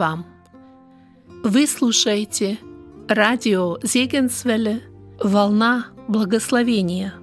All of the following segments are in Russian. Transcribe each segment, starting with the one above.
Вам! Вы слушаете радио Зегенсвелле «Волна благословения».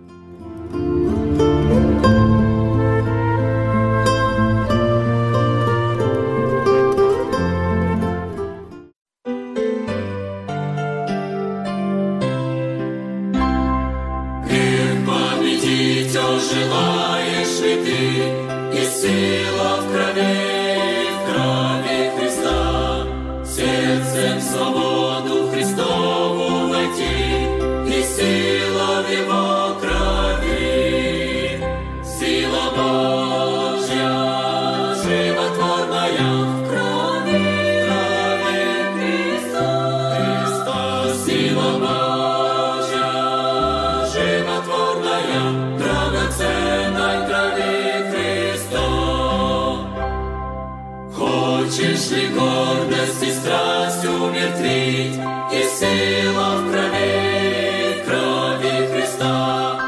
Сила в крови, крови Христа?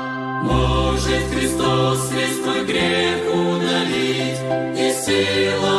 Может Христос весь твой грех удалить, и сила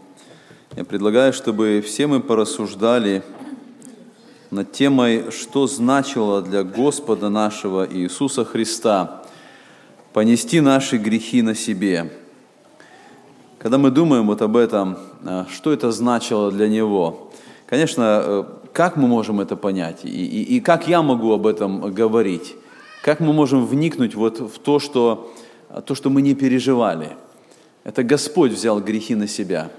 я предлагаю, чтобы все мы порассуждали над темой, что значило для Господа нашего Иисуса Христа понести наши грехи на себе. Когда мы думаем вот об этом, а, что это значило для Него, конечно, э, как мы можем это понять и, и, и как я могу об этом говорить, как мы можем вникнуть вот в то, что, то, что мы не переживали. Это Господь взял грехи на себя,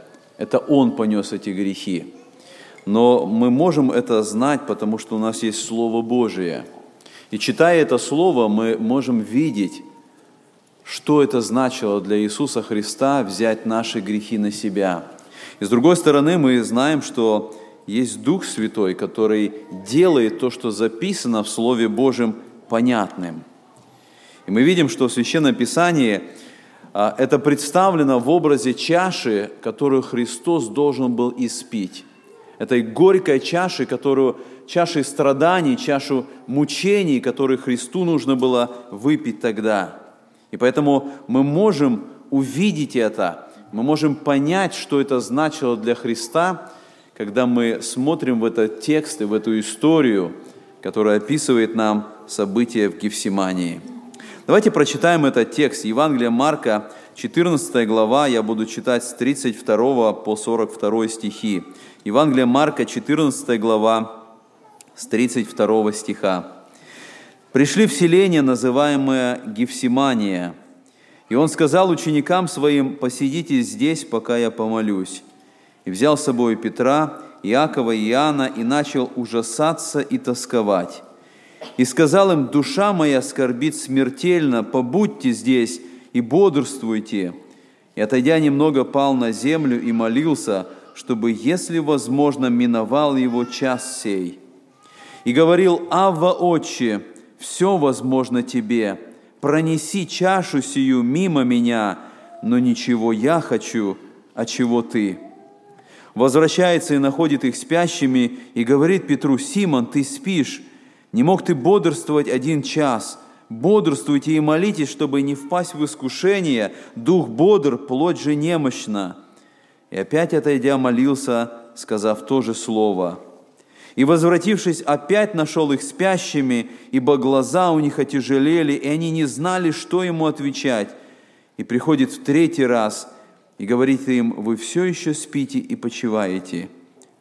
это Он понес эти грехи. Но мы можем это знать, потому что у нас есть Слово Божие. И читая это Слово, мы можем видеть, что это значило для Иисуса Христа взять наши грехи на себя. И с другой стороны, мы знаем, что есть Дух Святой, который делает то, что записано в Слове Божьем, понятным. И мы видим, что в Священном Писании это представлено в образе чаши, которую Христос должен был испить. Этой горькой чаши, которую, чаши страданий, чашу мучений, которые Христу нужно было выпить тогда. И поэтому мы можем увидеть это, мы можем понять, что это значило для Христа, когда мы смотрим в этот текст и в эту историю, которая описывает нам события в Гефсимании. Давайте прочитаем этот текст. Евангелие Марка, 14 глава, я буду читать с 32 по 42 стихи. Евангелие Марка, 14 глава, с 32 стиха. «Пришли в селение, называемое Гефсимания, и он сказал ученикам своим, «Посидите здесь, пока я помолюсь». И взял с собой Петра, Иакова и Иоанна и начал ужасаться и тосковать. И сказал им, «Душа моя скорбит смертельно, побудьте здесь и бодрствуйте». И, отойдя немного, пал на землю и молился, чтобы, если возможно, миновал его час сей. и говорил, «Авва, Отче, все возможно Тебе, пронеси чашу сию мимо меня, но ничего я хочу, а чего Ты». Возвращается и находит их спящими и говорит Петру, «Симон, ты спишь, не мог ты бодрствовать один час? Бодрствуйте и молитесь, чтобы не впасть в искушение. Дух бодр, плоть же немощна». И опять отойдя молился, сказав то же слово. И, возвратившись, опять нашел их спящими, ибо глаза у них отяжелели, и они не знали, что ему отвечать. И приходит в третий раз и говорит им, вы все еще спите и почиваете.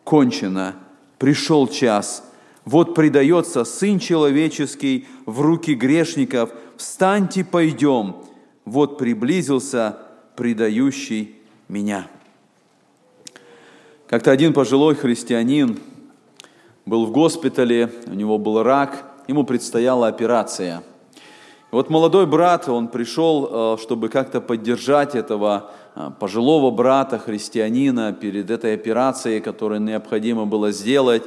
Кончено, пришел час, вот предается Сын Человеческий в руки грешников, встаньте, пойдем, вот приблизился предающий меня». Как-то один пожилой христианин был в госпитале, у него был рак, ему предстояла операция. И вот молодой брат, он пришел, э, чтобы как-то поддержать этого э, пожилого брата, христианина, перед этой операцией, которую необходимо было сделать.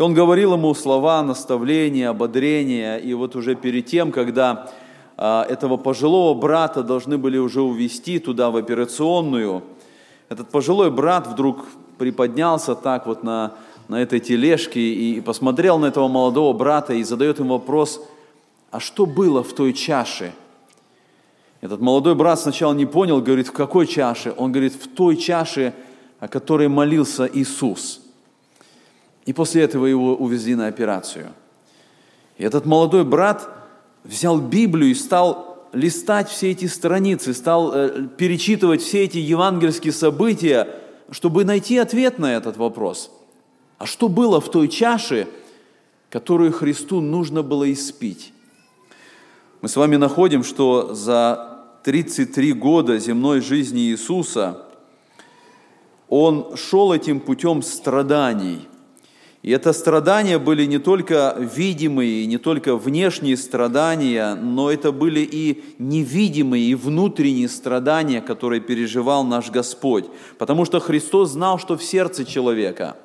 И он говорил ему слова наставления, ободрения. И вот уже перед тем, когда э, этого пожилого брата должны были уже увезти туда, в операционную, этот пожилой брат вдруг приподнялся так вот на, на этой тележке и, и посмотрел на этого молодого брата и задает ему вопрос, а что было в той чаше? Этот молодой брат сначала не понял, говорит, в какой чаше? Он говорит, в той чаше, о которой молился Иисус. И после этого его увезли на операцию. И этот молодой брат взял Библию и стал листать все эти страницы, стал э, перечитывать все эти евангельские события, чтобы найти ответ на этот вопрос. А что было в той чаше, которую Христу нужно было испить? Мы с вами находим, что за 33 года земной жизни Иисуса Он шел этим путем страданий. И это страдания были не только видимые, не только внешние страдания, но это были и невидимые, и внутренние страдания, которые переживал наш Господь. Потому что Христос знал, что в сердце человека.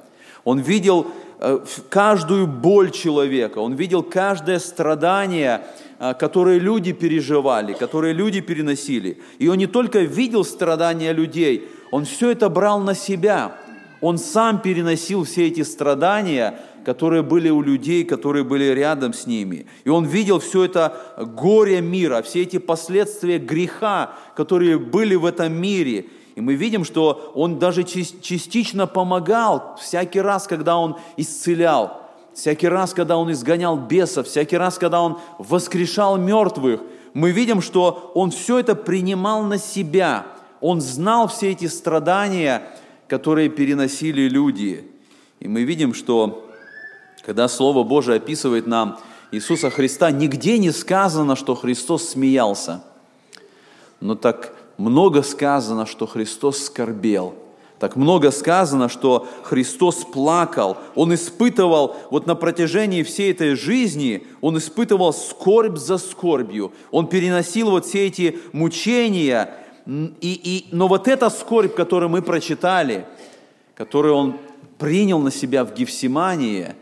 Он видел э, каждую боль человека, он видел каждое страдание, э, которые люди переживали, которые люди переносили. И он не только видел страдания людей, он все это брал на себя – он сам переносил все эти страдания, которые были у людей, которые были рядом с ними. И он видел все это горе мира, все эти последствия греха, которые были в этом мире. И мы видим, что он даже частично помогал всякий раз, когда он исцелял, всякий раз, когда он изгонял бесов, всякий раз, когда он воскрешал мертвых. Мы видим, что он все это принимал на себя. Он знал все эти страдания, которые переносили люди. И мы видим, что когда Слово Божие описывает нам Иисуса Христа, нигде не сказано, что Христос смеялся. Но так много сказано, что Христос скорбел. Так много сказано, что Христос плакал. Он испытывал, вот на протяжении всей этой жизни, Он испытывал скорбь за скорбью. Он переносил вот все эти мучения, и, и, но вот эта скорбь, которую мы прочитали, которую он принял на себя в Гефсимании,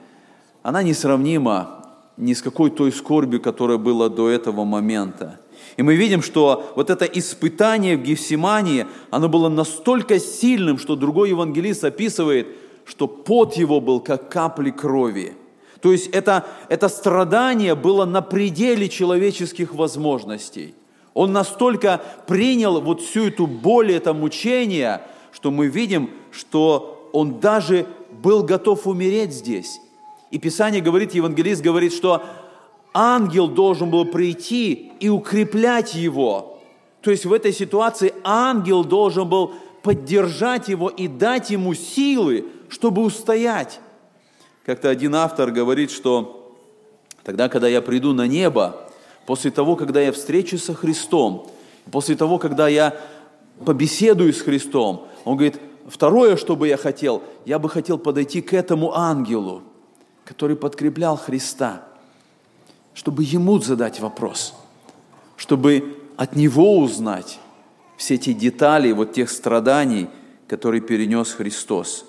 она несравнима ни с какой той скорбью, которая была до этого момента. И мы видим, что вот это испытание в Гефсимании, оно было настолько сильным, что другой евангелист описывает, что пот его был как капли крови. То есть это, это страдание было на пределе человеческих возможностей – он настолько принял вот всю эту боль, это мучение, что мы видим, что он даже был готов умереть здесь. И Писание говорит, евангелист говорит, что ангел должен был прийти и укреплять его. То есть в этой ситуации ангел должен был поддержать его и дать ему силы, чтобы устоять. Как-то один автор говорит, что тогда, когда я приду на небо, после того, когда я встречусь со Христом, после того, когда я побеседую с Христом, он говорит, второе, что бы я хотел, я бы хотел подойти к этому ангелу, который подкреплял Христа, чтобы ему задать вопрос, чтобы от него узнать все эти детали вот тех страданий, которые перенес Христос.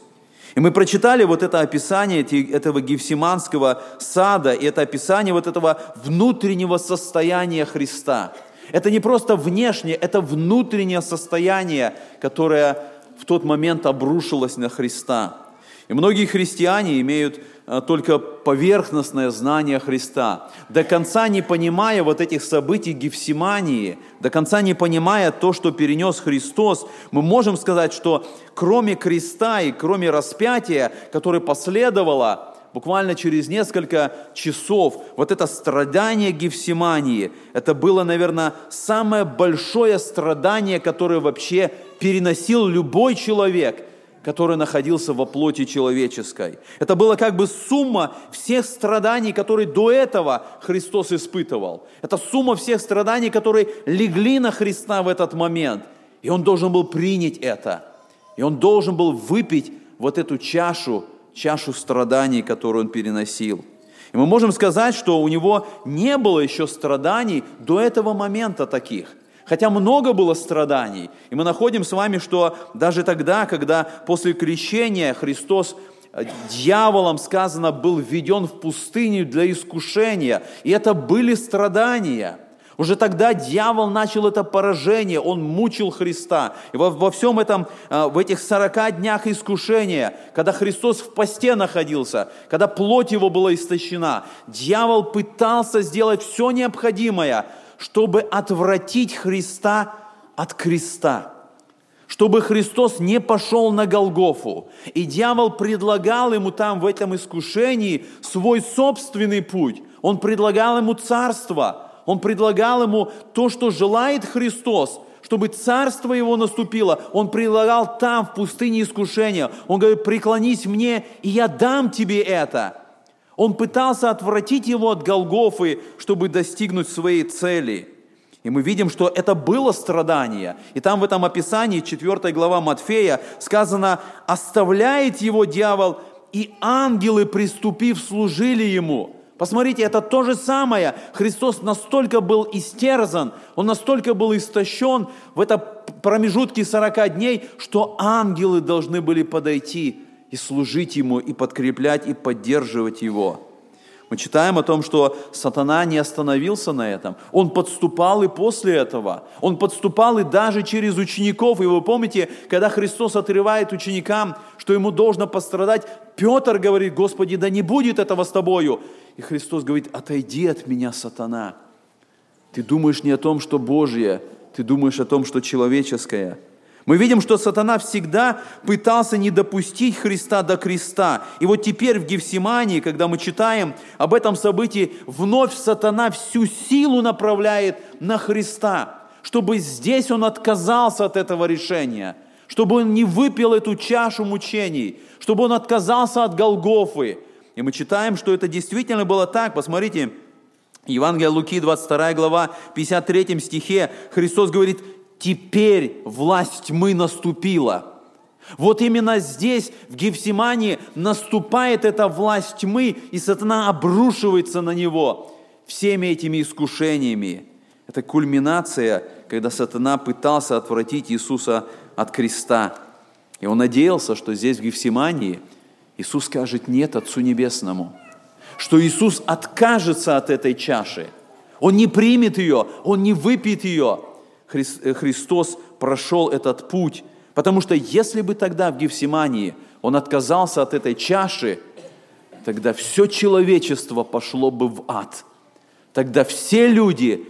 И мы прочитали вот это описание этого Гефсиманского сада, и это описание вот этого внутреннего состояния Христа. Это не просто внешнее, это внутреннее состояние, которое в тот момент обрушилось на Христа. И многие христиане имеют только поверхностное знание Христа, до конца не понимая вот этих событий Гефсимании, до конца не понимая то, что перенес Христос, мы можем сказать, что кроме креста и кроме распятия, которое последовало, буквально через несколько часов, вот это страдание Гефсимании, это было, наверное, самое большое страдание, которое вообще переносил любой человек – который находился во плоти человеческой. Это была как бы сумма всех страданий, которые до этого Христос испытывал. Это сумма всех страданий, которые легли на Христа в этот момент. И Он должен был принять это. И Он должен был выпить вот эту чашу, чашу страданий, которую Он переносил. И мы можем сказать, что у Него не было еще страданий до этого момента таких – Хотя много было страданий. И мы находим с вами, что даже тогда, когда после крещения Христос э, дьяволом, сказано, был введен в пустыню для искушения. И это были страдания. Уже тогда дьявол начал это поражение, он мучил Христа. И во, во всем этом, э, в этих 40 днях искушения, когда Христос в посте находился, когда плоть его была истощена, дьявол пытался сделать все необходимое – чтобы отвратить Христа от креста, чтобы Христос не пошел на Голгофу. И дьявол предлагал ему там, в этом искушении, свой собственный путь. Он предлагал ему царство, он предлагал ему то, что желает Христос, чтобы царство его наступило. Он предлагал там, в пустыне искушения. Он говорит, преклонись мне, и я дам тебе это. Он пытался отвратить его от Голгофы, чтобы достигнуть своей цели. И мы видим, что это было страдание. И там в этом описании, 4 глава Матфея, сказано, оставляет его дьявол, и ангелы, приступив, служили ему. Посмотрите, это то же самое. Христос настолько был истерзан, Он настолько был истощен в этом промежутке 40 дней, что ангелы должны были подойти и служить Ему, и подкреплять, и поддерживать Его. Мы читаем о том, что сатана не остановился на этом. Он подступал и после этого. Он подступал и даже через учеников. И вы помните, когда Христос отрывает ученикам, что ему должно пострадать, Петр говорит, Господи, да не будет этого с тобою. И Христос говорит, отойди от меня, сатана. Ты думаешь не о том, что Божье, ты думаешь о том, что человеческое – мы видим, что сатана всегда пытался не допустить Христа до креста. И вот теперь в Гефсимании, когда мы читаем об этом событии, вновь сатана всю силу направляет на Христа, чтобы здесь он отказался от этого решения, чтобы он не выпил эту чашу мучений, чтобы он отказался от Голгофы. И мы читаем, что это действительно было так. Посмотрите, Евангелие Луки, 22 глава, 53 стихе, Христос говорит, теперь власть тьмы наступила. Вот именно здесь, в Гефсимании, наступает эта власть тьмы, и сатана обрушивается на него всеми этими искушениями. Это кульминация, когда сатана пытался отвратить Иисуса от креста. И он надеялся, что здесь, в Гефсимании, Иисус скажет «нет» Отцу Небесному. Что Иисус откажется от этой чаши. Он не примет ее, Он не выпьет ее – Христос прошел этот путь. Потому что если бы тогда в Гефсимании он отказался от этой чаши, тогда все человечество пошло бы в ад. Тогда все люди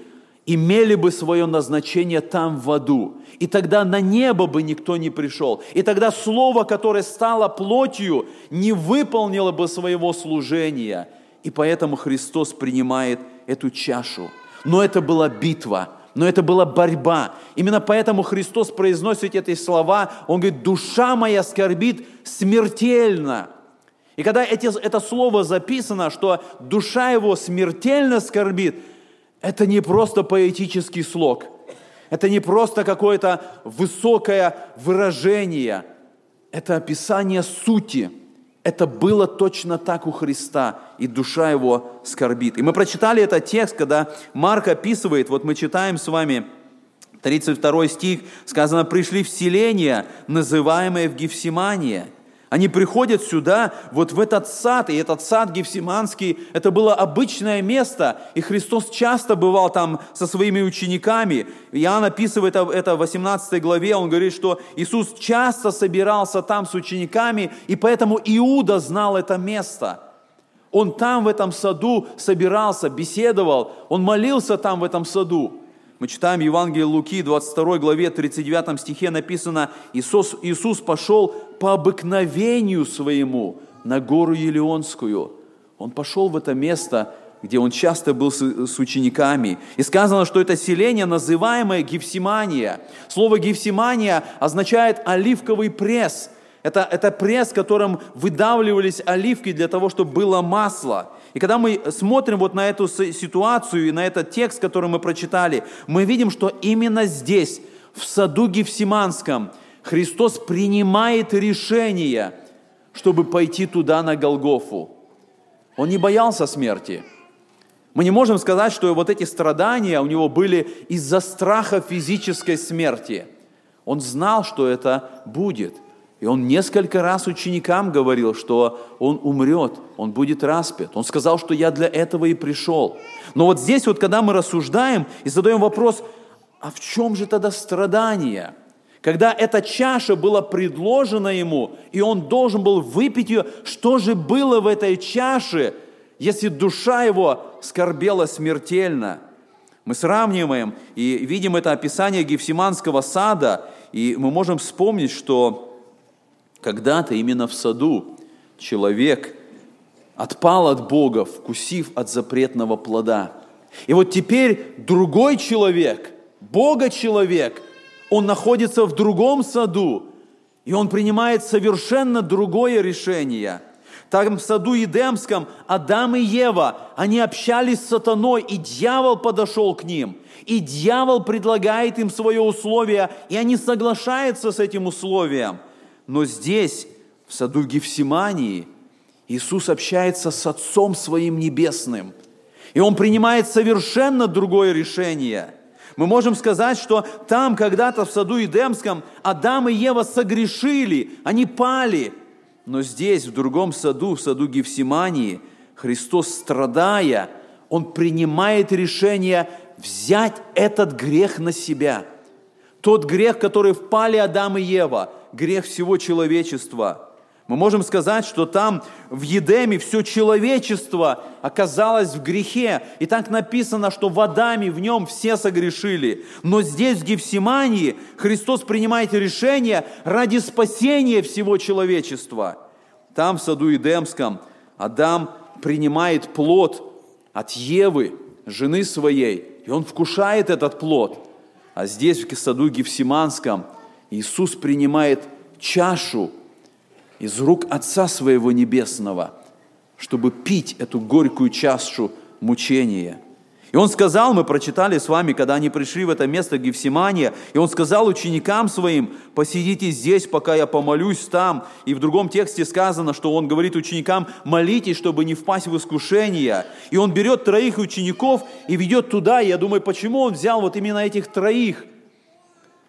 имели бы свое назначение там в аду. И тогда на небо бы никто не пришел. И тогда Слово, которое стало плотью, не выполнило бы своего служения. И поэтому Христос принимает эту чашу. Но это была битва – но это была борьба. Именно поэтому Христос произносит эти слова, Он говорит, душа моя скорбит смертельно. И когда эти, это слово записано, что душа его смертельно скорбит, это не просто поэтический слог, это не просто какое-то высокое выражение, это описание сути – это было точно так у Христа, и душа его скорбит. И мы прочитали этот текст, когда Марк описывает, вот мы читаем с вами 32 стих, сказано, «Пришли в селение, называемое в Гефсимании». Они приходят сюда, вот в этот сад, и этот сад Гефсиманский, это было обычное место, и Христос часто бывал там со своими учениками. Иоанн описывает это в 18 главе, он говорит, что Иисус часто собирался там с учениками, и поэтому Иуда знал это место. Он там, в этом саду, собирался, беседовал, он молился там, в этом саду. Мы читаем Евангелие Луки, 22 главе, 39 стихе написано, Иисус, Иисус пошел по обыкновению своему на гору Елеонскую. Он пошел в это место, где он часто был с, с учениками. И сказано, что это селение, называемое Гефсимания. Слово Гефсимания означает оливковый пресс. Это, это пресс, которым выдавливались оливки для того, чтобы было масло. И когда мы смотрим вот на эту ситуацию и на этот текст, который мы прочитали, мы видим, что именно здесь, в саду Гефсиманском, Христос принимает решение, чтобы пойти туда на Голгофу. Он не боялся смерти. Мы не можем сказать, что вот эти страдания у него были из-за страха физической смерти. Он знал, что это будет. И он несколько раз ученикам говорил, что он умрет, он будет распят. Он сказал, что я для этого и пришел. Но вот здесь вот, когда мы рассуждаем и задаем вопрос, а в чем же тогда страдание? Когда эта чаша была предложена ему, и он должен был выпить ее, что же было в этой чаше, если душа его скорбела смертельно? Мы сравниваем и видим это описание Гефсиманского сада, и мы можем вспомнить, что когда-то именно в саду человек отпал от Бога, вкусив от запретного плода. И вот теперь другой человек, Бога человек, он находится в другом саду, и он принимает совершенно другое решение. Там в саду Едемском Адам и Ева, они общались с сатаной, и дьявол подошел к ним. И дьявол предлагает им свое условие, и они соглашаются с этим условием – но здесь, в саду Гефсимании, Иисус общается с Отцом Своим Небесным. И Он принимает совершенно другое решение. Мы можем сказать, что там когда-то в саду Эдемском Адам и Ева согрешили, они пали. Но здесь, в другом саду, в саду Гефсимании, Христос, страдая, Он принимает решение взять этот грех на себя. Тот грех, который впали Адам и Ева – грех всего человечества. Мы можем сказать, что там в Едеме все человечество оказалось в грехе. И так написано, что в Адаме в нем все согрешили. Но здесь, в Гефсимании, Христос принимает решение ради спасения всего человечества. Там, в саду Едемском, Адам принимает плод от Евы, жены своей, и он вкушает этот плод. А здесь, в саду Гефсиманском, Иисус принимает чашу из рук Отца Своего Небесного, чтобы пить эту горькую чашу мучения. И он сказал, мы прочитали с вами, когда они пришли в это место Гефсимания, и он сказал ученикам своим, посидите здесь, пока я помолюсь там. И в другом тексте сказано, что он говорит ученикам, молитесь, чтобы не впасть в искушение. И он берет троих учеников и ведет туда. И я думаю, почему он взял вот именно этих троих?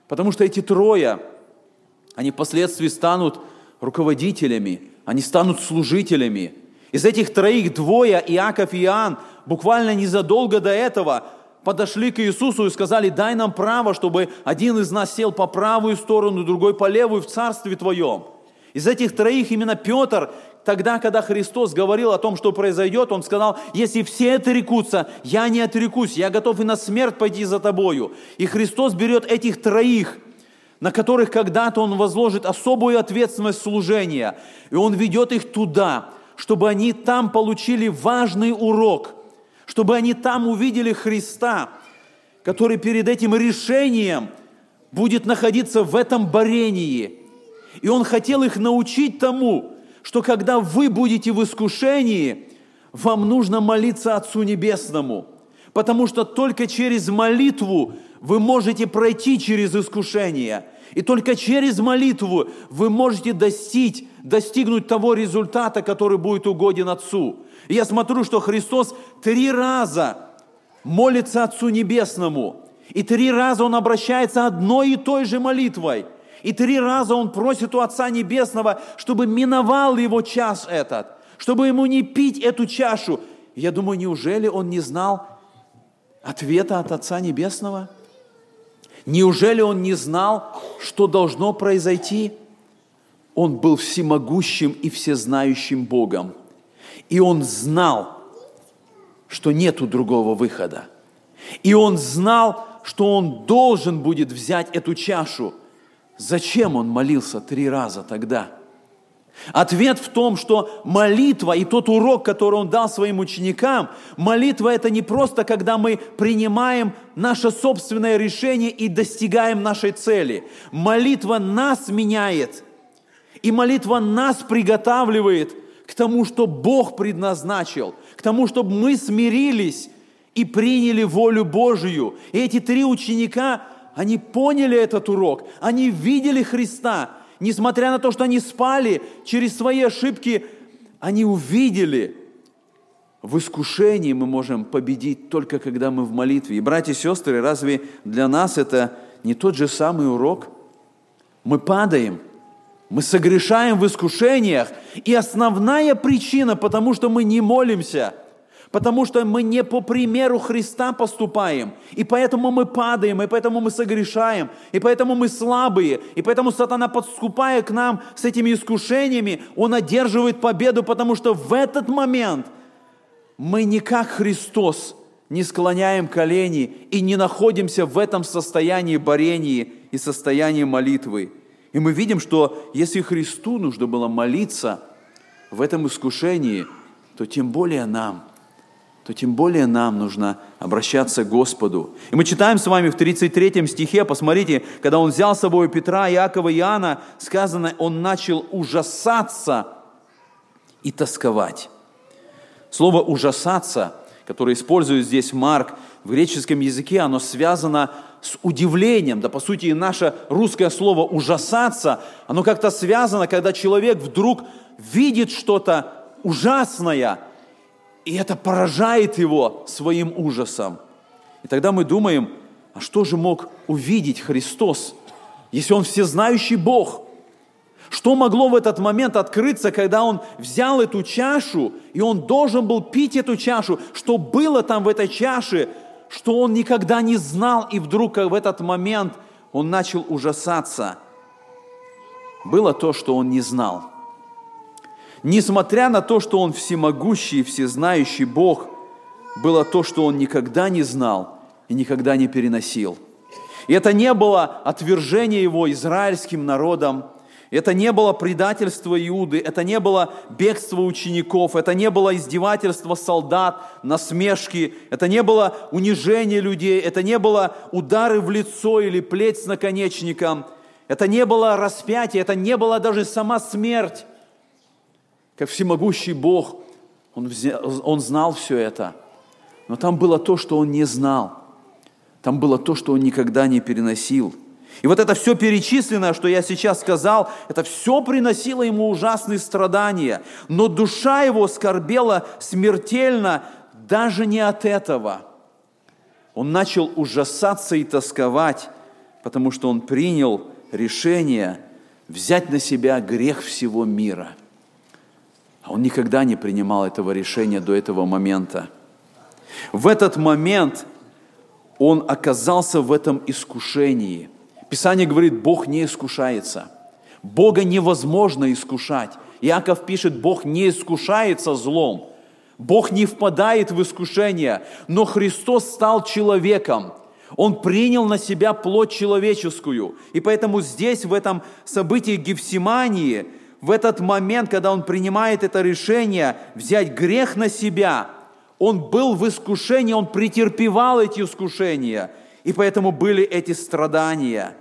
Потому что эти трое, они впоследствии станут руководителями, они станут служителями. Из этих троих двое, Иаков и Иоанн, буквально незадолго до этого подошли к Иисусу и сказали, дай нам право, чтобы один из нас сел по правую сторону, другой по левую в Царстве Твоем. Из этих троих именно Петр, тогда, когда Христос говорил о том, что произойдет, он сказал, если все отрекутся, я не отрекусь, я готов и на смерть пойти за тобою. И Христос берет этих троих, на которых когда-то Он возложит особую ответственность служения, и Он ведет их туда, чтобы они там получили важный урок, чтобы они там увидели Христа, который перед этим решением будет находиться в этом борении – и Он хотел их научить тому, что когда вы будете в искушении, вам нужно молиться Отцу Небесному, потому что только через молитву вы можете пройти через искушение, и только через молитву вы можете достичь, достигнуть того результата, который будет угоден Отцу. И я смотрю, что Христос три раза молится Отцу Небесному, и три раза Он обращается одной и той же молитвой – И три раза он просит у Отца Небесного, чтобы миновал его час этот, чтобы ему не пить эту чашу. Я думаю, неужели он не знал ответа от Отца Небесного? Неужели он не знал, что должно произойти? Он был всемогущим и всезнающим Богом. И он знал, что нету другого выхода. И он знал, что он должен будет взять эту чашу. Зачем он молился три раза тогда? Ответ в том, что молитва и тот урок, который он дал своим ученикам, молитва это не просто, когда мы принимаем наше собственное решение и достигаем нашей цели. Молитва нас меняет, и молитва нас приготавливает к тому, что Бог предназначил, к тому, чтобы мы смирились и приняли волю Божию. И эти три ученика, они поняли этот урок, они видели Христа – Несмотря на то, что они спали, через свои ошибки они увидели, в искушении мы можем победить только когда мы в молитве. И, братья и сестры, разве для нас это не тот же самый урок? Мы падаем, мы согрешаем в искушениях, и основная причина, потому что мы не молимся – потому что мы не по примеру Христа поступаем, и поэтому мы падаем, и поэтому мы согрешаем, и поэтому мы слабые, и поэтому сатана, подступая к нам с этими искушениями, он одерживает победу, потому что в этот момент мы не как Христос не склоняем колени и не находимся в этом состоянии борения и состоянии молитвы. И мы видим, что если Христу нужно было молиться в этом искушении, то тем более нам – то тем более нам нужно обращаться к Господу. И мы читаем с вами в 33 стихе, посмотрите, когда он взял с собой Петра, Иакова и Иоанна, сказано, он начал ужасаться и тосковать. Слово «ужасаться», которое использует здесь Марк, в греческом языке, оно связано с удивлением. Да, по сути, и наше русское слово «ужасаться», оно как-то связано, когда человек вдруг видит что-то ужасное – и это поражает его своим ужасом. И тогда мы думаем, а что же мог увидеть Христос, если Он всезнающий Бог? Что могло в этот момент открыться, когда Он взял эту чашу, и Он должен был пить эту чашу? Что было там в этой чаше, что Он никогда не знал, и вдруг в этот момент Он начал ужасаться? Было то, что Он не знал – Несмотря на то, что он всемогущий и всезнающий Бог, было то, что он никогда не знал и никогда не переносил. И это не было отвержение его израильским народом, это не было предательство Иуды, это не было бегство учеников, это не было издевательство солдат, насмешки, это не было унижение людей, это не было удары в лицо или плеть с наконечником, это не было распятие, это не была даже сама смерть как всемогущий Бог, он, взял, он знал все это. Но там было то, что он не знал. Там было то, что он никогда не переносил. И вот это все перечисленное, что я сейчас сказал, это все приносило ему ужасные страдания. Но душа его скорбела смертельно даже не от этого. Он начал ужасаться и тосковать, потому что он принял решение взять на себя грех всего мира – а он никогда не принимал этого решения до этого момента. В этот момент он оказался в этом искушении. Писание говорит, Бог не искушается. Бога невозможно искушать. Иаков пишет, Бог не искушается злом. Бог не впадает в искушение, но Христос стал человеком. Он принял на себя плоть человеческую. И поэтому здесь, в этом событии Гефсимании, в этот момент, когда он принимает это решение взять грех на себя, он был в искушении, он претерпевал эти искушения, и поэтому были эти страдания.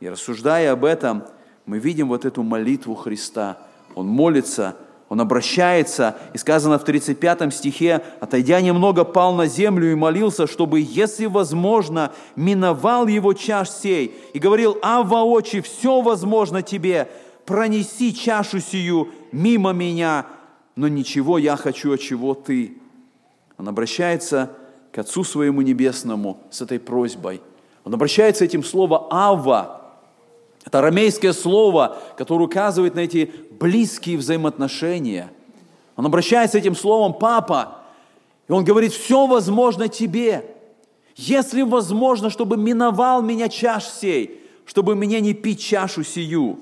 И рассуждая об этом, мы видим вот эту молитву Христа. Он молится, он обращается, и сказано в 35 стихе, «Отойдя немного, пал на землю и молился, чтобы, если возможно, миновал его чаш сей, и говорил, а воочи все возможно тебе, пронеси чашу сию мимо меня, но ничего я хочу, а чего ты. Он обращается к Отцу Своему Небесному с этой просьбой. Он обращается этим словом «Ава». Это арамейское слово, которое указывает на эти близкие взаимоотношения. Он обращается этим словом «папа», и он говорит, все возможно тебе. Если возможно, чтобы миновал меня чаш сей, чтобы мне не пить чашу сию.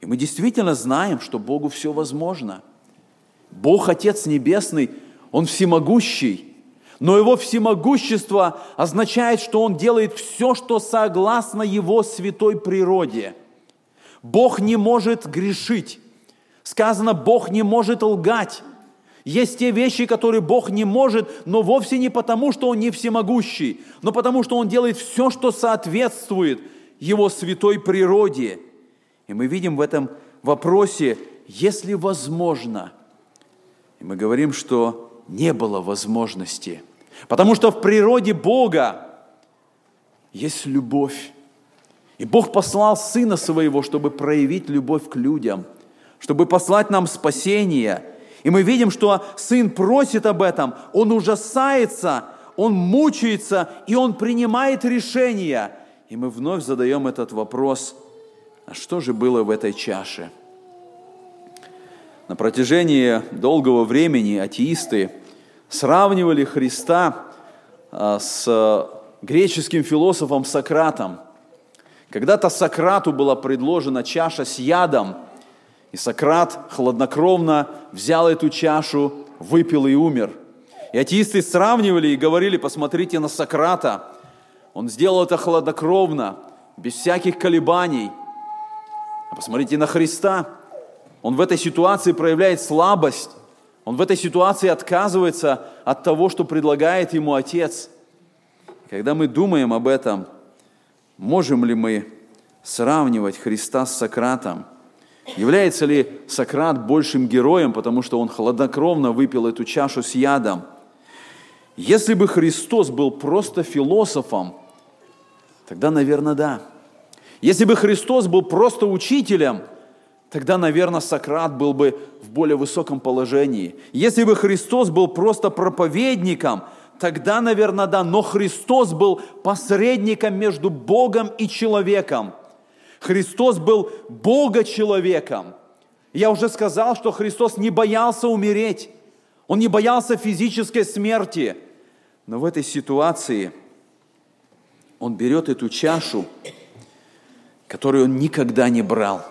И мы действительно знаем, что Богу все возможно. Бог Отец Небесный, Он всемогущий, но Его всемогущество означает, что Он делает все, что согласно Его святой природе. Бог не может грешить. Сказано, Бог не может лгать. Есть те вещи, которые Бог не может, но вовсе не потому, что Он не всемогущий, но потому, что Он делает все, что соответствует Его святой природе. И мы видим в этом вопросе, если возможно. И мы говорим, что не было возможности. Потому что в природе Бога есть любовь. И Бог послал Сына Своего, чтобы проявить любовь к людям, чтобы послать нам спасение – и мы видим, что сын просит об этом, он ужасается, он мучается, и он принимает решение. И мы вновь задаем этот вопрос, а что же было в этой чаше? На протяжении долгого времени атеисты сравнивали Христа а, с греческим философом Сократом. Когда-то Сократу была предложена чаша с ядом – и Сократ хладнокровно взял эту чашу, выпил и умер. И атеисты сравнивали и говорили, посмотрите на Сократа. Он сделал это хладнокровно, без всяких колебаний. А посмотрите на Христа. Он в этой ситуации проявляет слабость. Он в этой ситуации отказывается от того, что предлагает ему Отец. Когда мы думаем об этом, можем ли мы сравнивать Христа с Сократом – Является ли Сократ большим героем, потому что он хладнокровно выпил эту чашу с ядом? Если бы Христос был просто философом, тогда, наверное, да. Если бы Христос был просто учителем, тогда, наверное, Сократ был бы в более высоком положении. Если бы Христос был просто проповедником, тогда, наверное, да. Но Христос был посредником между Богом и человеком – Христос был Бога-человеком. Я уже сказал, что Христос не боялся умереть. Он не боялся физической смерти. Но в этой ситуации он берет эту чашу, которую он никогда не брал.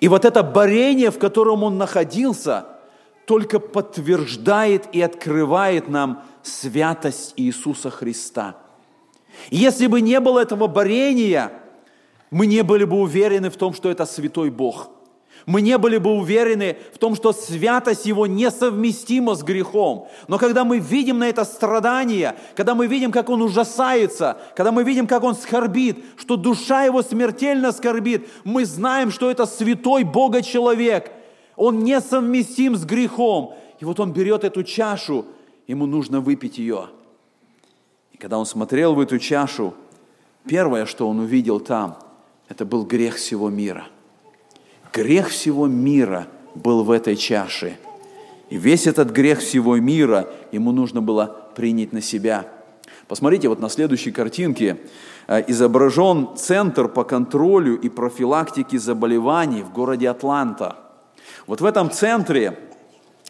И вот это борение, в котором он находился, только подтверждает и открывает нам святость Иисуса Христа. Если бы не было этого борения – мы не были бы уверены в том, что это святой Бог. Мы не были бы уверены в том, что святость Его несовместима с грехом. Но когда мы видим на это страдание, когда мы видим, как Он ужасается, когда мы видим, как Он скорбит, что душа Его смертельно скорбит, мы знаем, что это святой Бога человек. Он несовместим с грехом. И вот Он берет эту чашу, ему нужно выпить ее. И когда Он смотрел в эту чашу, первое, что Он увидел там – это был грех всего мира. Грех всего мира был в этой чаше. И весь этот грех всего мира ему нужно было принять на себя. Посмотрите, вот на следующей картинке э, изображен Центр по контролю и профилактике заболеваний в городе Атланта. Вот в этом центре,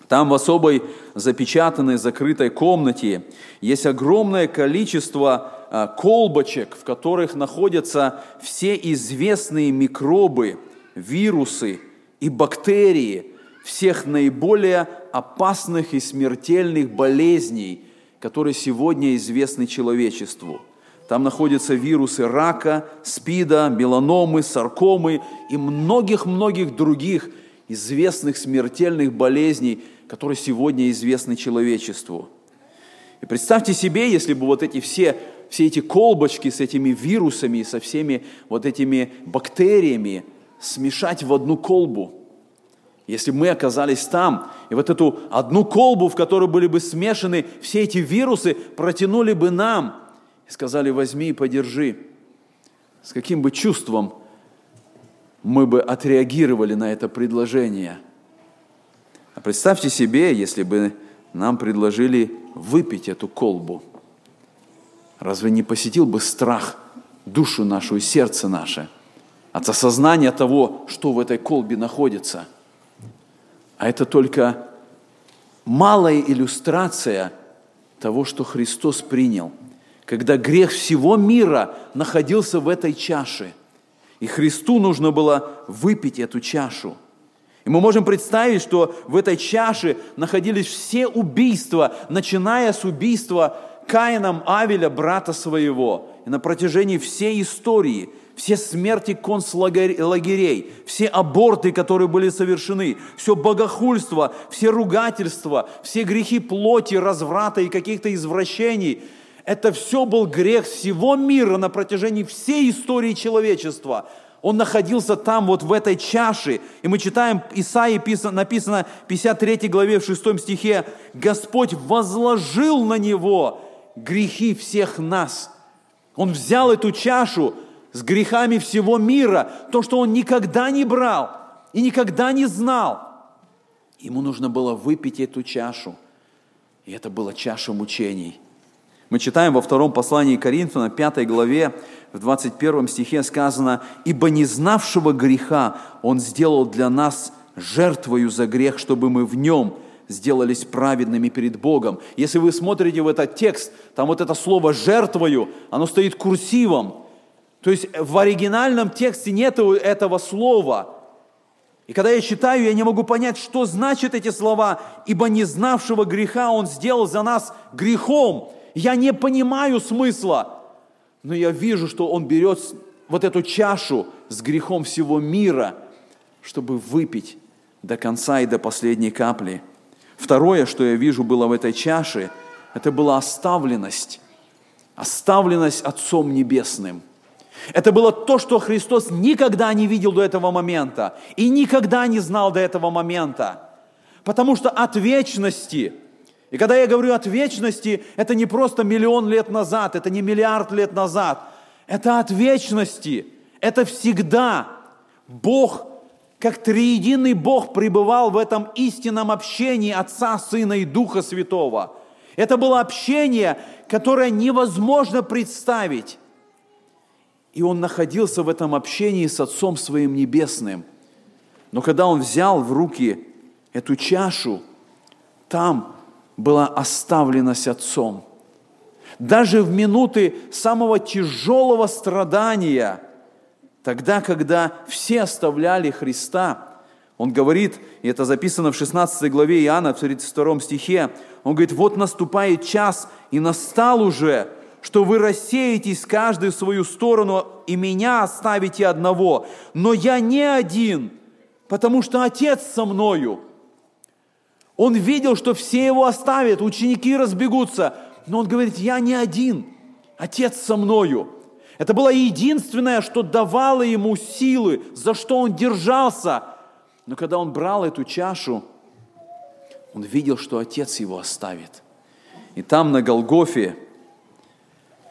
там в особой запечатанной закрытой комнате есть огромное количество Э, колбочек, в которых находятся все известные микробы, вирусы и бактерии всех наиболее опасных и смертельных болезней, которые сегодня известны человечеству. Там находятся вирусы рака, спида, меланомы, саркомы и многих-многих других известных смертельных болезней, которые сегодня известны человечеству. И представьте себе, если бы вот эти все все эти колбочки с этими вирусами, со всеми вот этими бактериями смешать в одну колбу. Если мы оказались там, и вот эту одну колбу, в которой были бы смешаны все эти вирусы, протянули бы нам и сказали, возьми и подержи. С каким бы чувством мы бы отреагировали на это предложение? А представьте себе, если бы нам предложили выпить эту колбу – Разве не посетил бы страх душу нашу и сердце наше? От осознания того, что в этой колбе находится. А это только малая иллюстрация того, что Христос принял, когда грех всего мира находился в этой чаше. И Христу нужно было выпить эту чашу. И мы можем представить, что в этой чаше находились все убийства, начиная с убийства Каином Авеля, брата своего. И на протяжении всей истории, все смерти концлагерей, все аборты, которые были совершены, все богохульство, все ругательства, все грехи плоти, разврата и каких-то извращений – это все был грех всего мира на протяжении всей истории человечества. Он находился там, вот в этой чаше. И мы читаем, Исаии написано в 53 главе, в 6 стихе, «Господь возложил на него грехи всех нас». Он взял эту чашу с грехами всего мира, то, что он никогда не брал и никогда не знал. Ему нужно было выпить эту чашу. И это была чаша мучений – мы читаем во втором послании Коринфяна, 5 главе, в 21 стихе сказано, «Ибо не знавшего греха Он сделал для нас жертвою за грех, чтобы мы в нем сделались праведными перед Богом». Если вы смотрите в этот текст, там вот это слово «жертвою», оно стоит курсивом. То есть в оригинальном тексте нет этого слова. И когда я читаю, я не могу понять, что значат эти слова, ибо не знавшего греха Он сделал за нас грехом, я не понимаю смысла, но я вижу, что он берет вот эту чашу с грехом всего мира, чтобы выпить до конца и до последней капли. Второе, что я вижу было в этой чаше, это была оставленность. Оставленность Отцом Небесным. Это было то, что Христос никогда не видел до этого момента и никогда не знал до этого момента. Потому что от вечности – и когда я говорю от вечности, это не просто миллион лет назад, это не миллиард лет назад. Это от вечности. Это всегда. Бог, как триединый Бог, пребывал в этом истинном общении Отца, Сына и Духа Святого. Это было общение, которое невозможно представить. И он находился в этом общении с Отцом Своим Небесным. Но когда он взял в руки эту чашу, там была оставленность Отцом. Даже в минуты самого тяжелого страдания, тогда, когда все оставляли Христа, он говорит, и это записано в 16 главе Иоанна, в 32 стихе, он говорит, вот наступает час, и настал уже, что вы рассеетесь каждый в свою сторону, и меня оставите одного. Но я не один, потому что Отец со мною – он видел, что все его оставят, ученики разбегутся. Но он говорит, я не один, Отец со мною. Это было единственное, что давало ему силы, за что он держался. Но когда он брал эту чашу, он видел, что Отец его оставит. И там на Голгофе,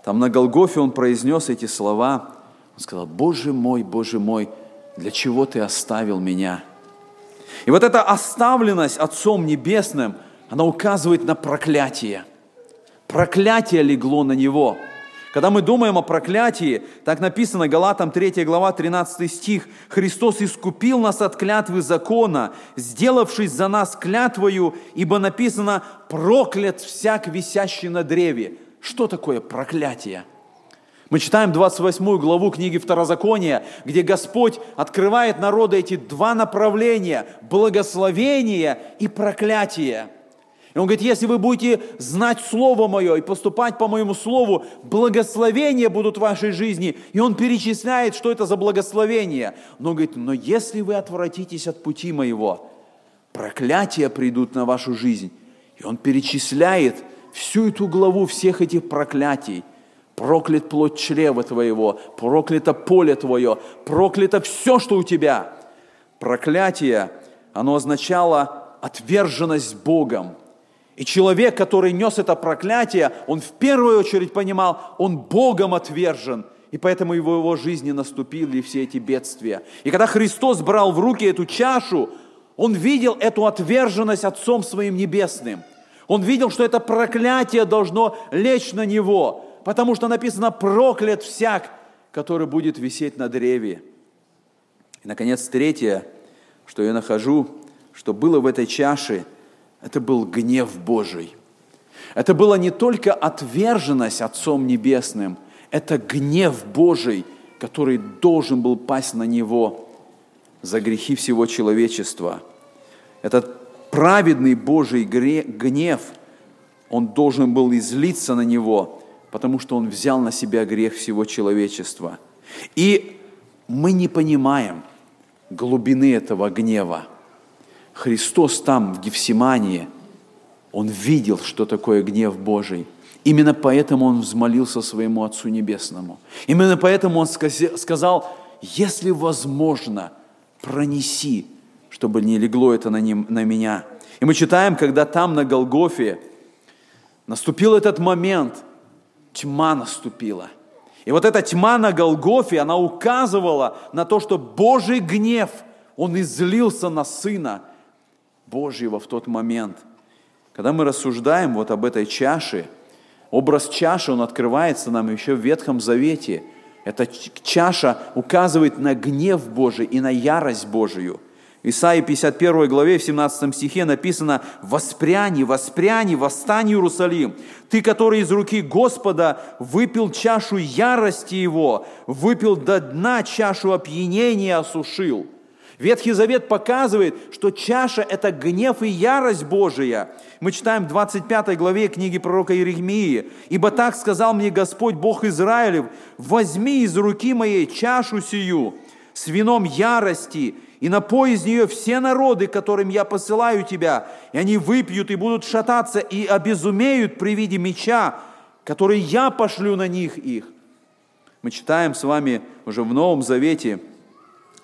там на Голгофе он произнес эти слова. Он сказал, Боже мой, Боже мой, для чего ты оставил меня? И вот эта оставленность Отцом Небесным, она указывает на проклятие. Проклятие легло на него. Когда мы думаем о проклятии, так написано Галатам 3 глава 13 стих, «Христос искупил нас от клятвы закона, сделавшись за нас клятвою, ибо написано, проклят всяк висящий на древе». Что такое проклятие? Мы читаем 28 главу книги Второзакония, где Господь открывает народу эти два направления – благословение и проклятие. И Он говорит, если вы будете знать Слово Мое и поступать по Моему Слову, благословения будут в вашей жизни. И Он перечисляет, что это за благословение. Но Он говорит, но если вы отвратитесь от пути Моего, проклятия придут на вашу жизнь. И Он перечисляет всю эту главу всех этих проклятий – проклят плод чрева твоего, проклято поле твое, проклято все, что у тебя. Проклятие, оно означало отверженность Богом. И человек, который нес это проклятие, он в первую очередь понимал, он Богом отвержен, и поэтому его его жизни наступили все эти бедствия. И когда Христос брал в руки эту чашу, он видел эту отверженность Отцом Своим Небесным. Он видел, что это проклятие должно лечь на него потому что написано «проклят всяк, который будет висеть на древе». И, наконец, третье, что я нахожу, что было в этой чаше, это был гнев Божий. Это была не только отверженность Отцом Небесным, это гнев Божий, который должен был пасть на Него за грехи всего человечества. Этот праведный Божий гнев, он должен был излиться на Него, потому что Он взял на себя грех всего человечества. И мы не понимаем глубины этого гнева. Христос там, в Гефсимании, Он видел, что такое гнев Божий. Именно поэтому Он взмолился своему Отцу Небесному. Именно поэтому Он сказал, если возможно, пронеси, чтобы не легло это на, ним, на меня. И мы читаем, когда там на Голгофе наступил этот момент, тьма наступила. И вот эта тьма на Голгофе, она указывала на то, что Божий гнев, он излился на Сына Божьего в тот момент. Когда мы рассуждаем вот об этой чаше, образ чаши, он открывается нам еще в Ветхом Завете. Эта чаша указывает на гнев Божий и на ярость Божию – Исаии 51 главе, в 17 стихе написано «Воспряни, воспряни, восстань, Иерусалим! Ты, который из руки Господа выпил чашу ярости Его, выпил до дна чашу опьянения осушил». Ветхий Завет показывает, что чаша – это гнев и ярость Божия. Мы читаем в 25 главе книги пророка Иеремии. «Ибо так сказал мне Господь, Бог Израилев, возьми из руки моей чашу сию с вином ярости, и напой из нее все народы, которым я посылаю тебя, и они выпьют и будут шататься, и обезумеют при виде меча, который я пошлю на них их». Мы читаем с вами уже в Новом Завете –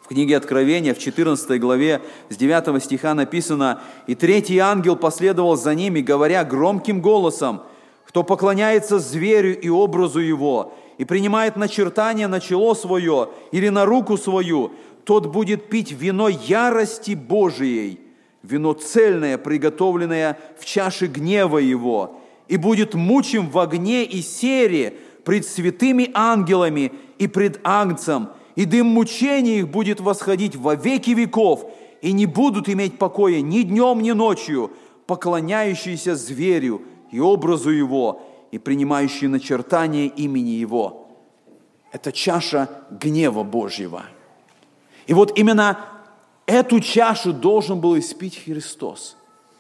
в книге Откровения, в 14 главе, с 9 стиха написано, «И третий ангел последовал за ними, говоря громким голосом, кто поклоняется зверю и образу его, и принимает начертание на чело свое или на руку свою, тот будет пить вино ярости Божией, вино цельное, приготовленное в чаше гнева его, и будет мучим в огне и сере пред святыми ангелами и пред Агнцем, и дым мучения их будет восходить во веки веков, и не будут иметь покоя ни днем, ни ночью, поклоняющиеся зверю и образу его, и принимающие начертание имени его. Это чаша гнева Божьего. И вот именно эту чашу должен был испить Христос.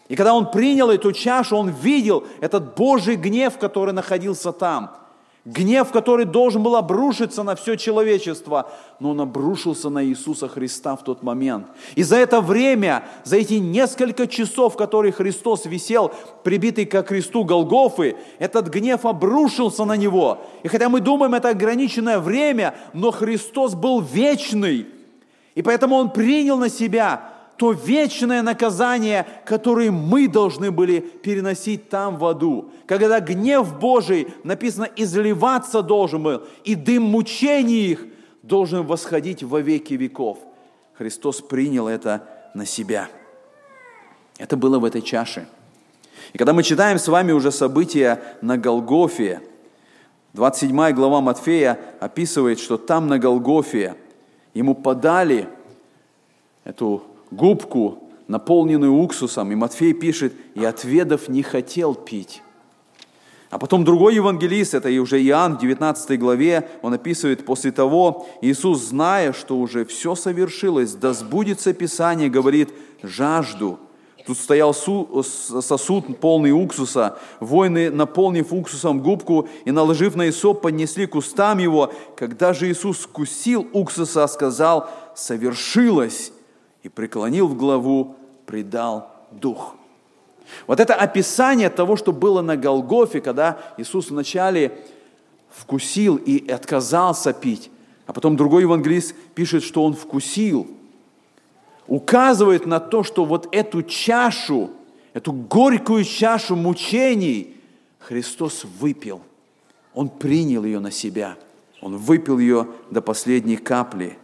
И когда Он принял эту чашу, Он видел этот Божий гнев, который находился там – Гнев, который должен был обрушиться на все человечество, но он обрушился на Иисуса Христа в тот момент. И за это время, за эти несколько часов, которые Христос висел, прибитый ко кресту Голгофы, этот гнев обрушился на Него. И хотя мы думаем, это ограниченное время, но Христос был вечный. И поэтому Он принял на себя то вечное наказание, которое мы должны были переносить там в аду. Когда гнев Божий, написано, изливаться должен был, и дым мучений их должен восходить во веки веков. Христос принял это на себя. Это было в этой чаше. И когда мы читаем с вами уже события на Голгофе, 27 глава Матфея описывает, что там на Голгофе ему подали эту губку, наполненную уксусом, и Матфей пишет, и отведав не хотел пить. А потом другой евангелист, это уже Иоанн в 19 главе, он описывает, после того Иисус, зная, что уже все совершилось, да сбудется Писание, говорит, жажду. Тут стоял сосуд, полный уксуса. Воины, наполнив уксусом губку и наложив на Исоп, поднесли к устам его. Когда же Иисус вкусил уксуса, сказал, совершилось, и преклонил в главу, предал дух. Вот это описание того, что было на Голгофе, когда Иисус вначале вкусил и отказался пить, а потом другой евангелист пишет, что он вкусил, указывает на то, что вот эту чашу, эту горькую чашу мучений Христос выпил. Он принял ее на себя. Он выпил ее до последней капли.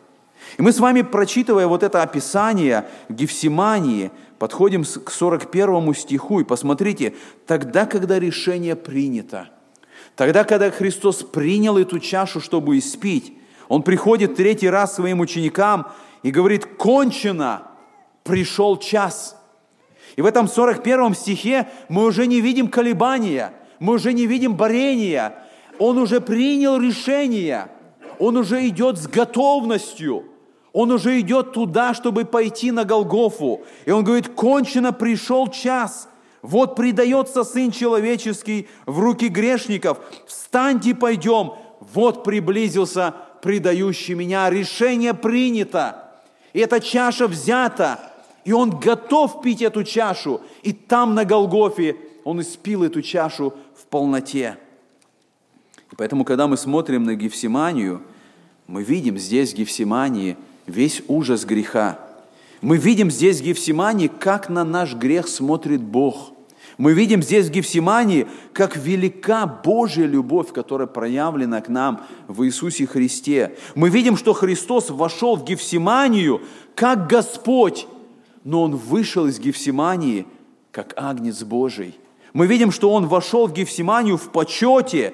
И мы с вами, прочитывая вот это описание в Гефсимании, подходим к 41 стиху и посмотрите, тогда, когда решение принято, тогда, когда Христос принял эту чашу, чтобы испить, Он приходит третий раз своим ученикам и говорит, кончено, пришел час. И в этом 41 стихе мы уже не видим колебания, мы уже не видим борения. Он уже принял решение, он уже идет с готовностью, он уже идет туда, чтобы пойти на Голгофу. И он говорит, кончено пришел час, вот предается Сын Человеческий в руки грешников. Встаньте, пойдем. Вот приблизился предающий меня. Решение принято. И эта чаша взята. И он готов пить эту чашу. И там на Голгофе он испил эту чашу в полноте. И поэтому, когда мы смотрим на Гефсиманию, мы видим здесь в Гефсимании весь ужас греха. Мы видим здесь в Гефсимании, как на наш грех смотрит Бог. Мы видим здесь в Гефсимании, как велика Божья любовь, которая проявлена к нам в Иисусе Христе. Мы видим, что Христос вошел в Гефсиманию как Господь, но Он вышел из Гефсимании как Агнец Божий. Мы видим, что Он вошел в Гефсиманию в почете,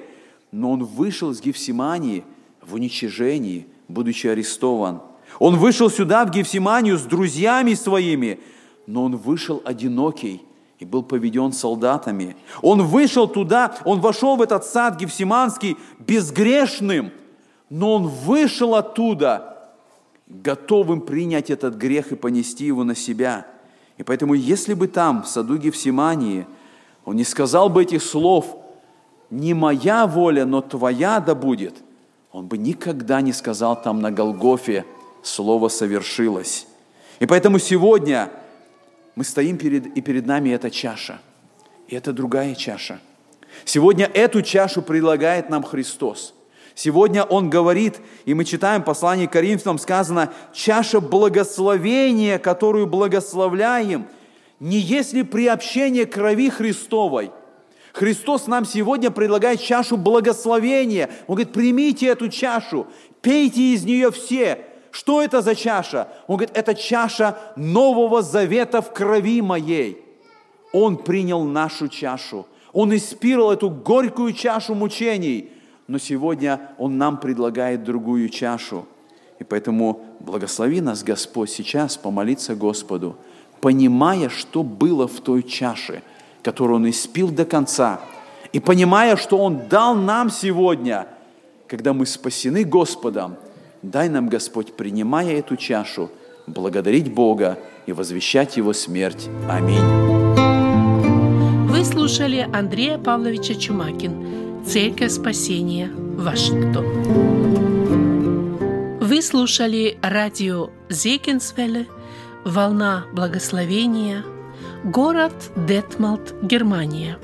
но Он вышел из Гефсимании в уничижении, будучи арестован. Он вышел сюда, в Гефсиманию, с друзьями своими, но Он вышел одинокий и был поведен солдатами. Он вышел туда, он вошел в этот сад Гефсиманский безгрешным, но он вышел оттуда готовым принять этот грех и понести его на себя. И поэтому, если бы там, в саду Гефсимании, он не сказал бы этих слов, не моя воля, но твоя да будет, он бы никогда не сказал там на Голгофе, слово совершилось. И поэтому сегодня мы стоим перед, и перед нами эта чаша. И это другая чаша. Сегодня эту чашу предлагает нам Христос. Сегодня Он говорит, и мы читаем послание Коринфянам, сказано, чаша благословения, которую благословляем, не есть ли приобщение крови Христовой. Христос нам сегодня предлагает чашу благословения. Он говорит, примите эту чашу, пейте из нее все, что это за чаша? Он говорит, это чаша Нового Завета в крови моей. Он принял нашу чашу. Он испирал эту горькую чашу мучений. Но сегодня Он нам предлагает другую чашу. И поэтому благослови нас, Господь, сейчас помолиться Господу, понимая, что было в той чаше, которую Он испил до конца, и понимая, что Он дал нам сегодня, когда мы спасены Господом – Дай нам, Господь, принимая эту чашу, благодарить Бога и возвещать Его смерть. Аминь. Вы слушали Андрея Павловича Чумакин, Церковь Спасения, Вашингтон. Вы слушали радио Зекинсвелле, «Волна благословения», город Детмалт, Германия.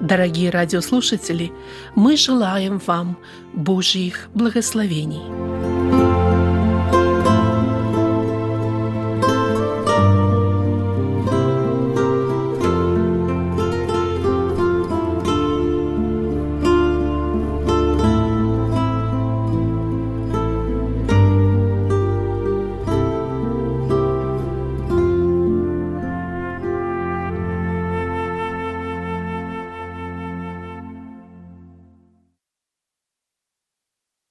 Дорогие радиослушатели, мы желаем вам Божьих благословений.